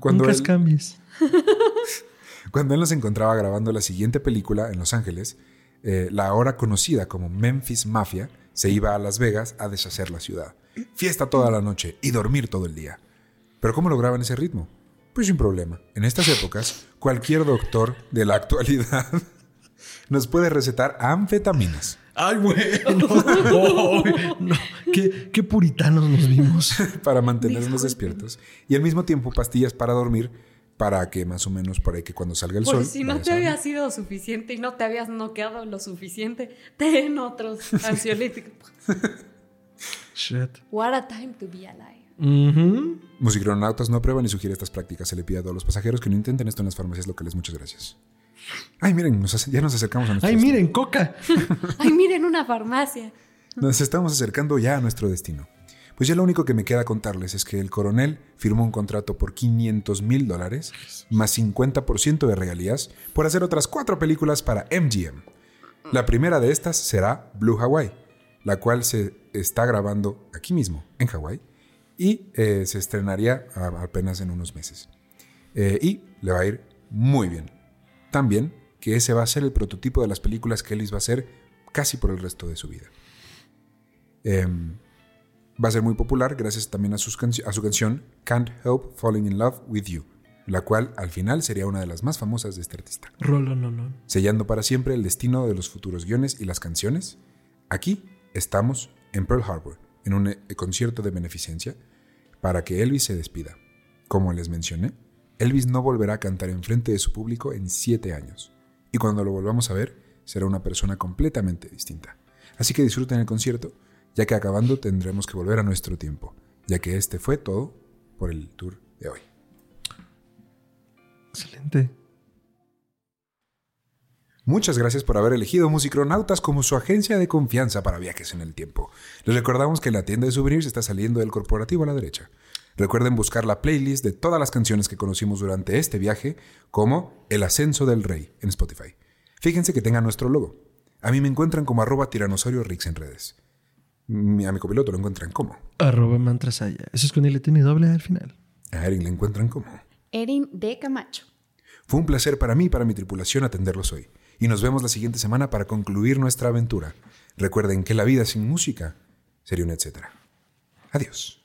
Speaker 1: Cuando
Speaker 2: Nunca
Speaker 1: él,
Speaker 2: cambies.
Speaker 1: Cuando él nos encontraba grabando la siguiente película en Los Ángeles, eh, la ahora conocida como Memphis Mafia se iba a Las Vegas a deshacer la ciudad. Fiesta toda la noche y dormir todo el día. ¿Pero cómo lograban ese ritmo? Pues sin problema. En estas épocas, cualquier doctor de la actualidad nos puede recetar anfetaminas
Speaker 2: Ay, bueno. Ay, no. ¿Qué, qué puritanos nos vimos.
Speaker 1: para mantenernos despiertos y al mismo tiempo pastillas para dormir para que más o menos para que cuando salga el
Speaker 3: Por
Speaker 1: sol
Speaker 3: si no te había sido suficiente y no te habías noqueado lo suficiente, ten otros ansiolíticos.
Speaker 2: Shit.
Speaker 3: What a time to be alive.
Speaker 2: Ujú.
Speaker 1: Musicronautas no aprueba ni sugiere estas prácticas. Se le pide a todos los pasajeros que no intenten esto en las farmacias locales. Muchas gracias. Ay, miren, nos ya nos acercamos a nuestro
Speaker 2: Ay,
Speaker 1: destino.
Speaker 2: miren, coca.
Speaker 3: Ay, miren una farmacia.
Speaker 1: Nos estamos acercando ya a nuestro destino. Pues ya lo único que me queda contarles es que el coronel firmó un contrato por 500 mil dólares más 50% de regalías por hacer otras cuatro películas para MGM. La primera de estas será Blue Hawaii, la cual se está grabando aquí mismo, en Hawái, y eh, se estrenaría apenas en unos meses. Eh, y le va a ir muy bien. También que ese va a ser el prototipo de las películas que Elvis va a hacer casi por el resto de su vida. Em, va a ser muy popular gracias también a, sus canci- a su canción Can't Help Falling in Love with You, la cual al final sería una de las más famosas de este artista.
Speaker 2: Rolo, no, no.
Speaker 1: Sellando para siempre el destino de los futuros guiones y las canciones, aquí estamos en Pearl Harbor, en un eh, concierto de beneficencia, para que Elvis se despida. Como les mencioné, Elvis no volverá a cantar enfrente de su público en siete años. Y cuando lo volvamos a ver, será una persona completamente distinta. Así que disfruten el concierto, ya que acabando tendremos que volver a nuestro tiempo, ya que este fue todo por el tour de hoy.
Speaker 2: Excelente.
Speaker 1: Muchas gracias por haber elegido Musicronautas como su agencia de confianza para viajes en el tiempo. Les recordamos que la tienda de souvenirs está saliendo del corporativo a la derecha. Recuerden buscar la playlist de todas las canciones que conocimos durante este viaje, como El Ascenso del Rey en Spotify. Fíjense que tenga nuestro logo. A mí me encuentran como arroba tiranosaurio Rix en redes. Mi- A mi copiloto lo encuentran como.
Speaker 2: Arroba mantrasaya. Eso es con L tiene doble al final.
Speaker 1: A Erin le encuentran como.
Speaker 3: Erin de Camacho.
Speaker 1: Fue un placer para mí y para mi tripulación atenderlos hoy. Y nos vemos la siguiente semana para concluir nuestra aventura. Recuerden que la vida sin música sería un etcétera. Adiós.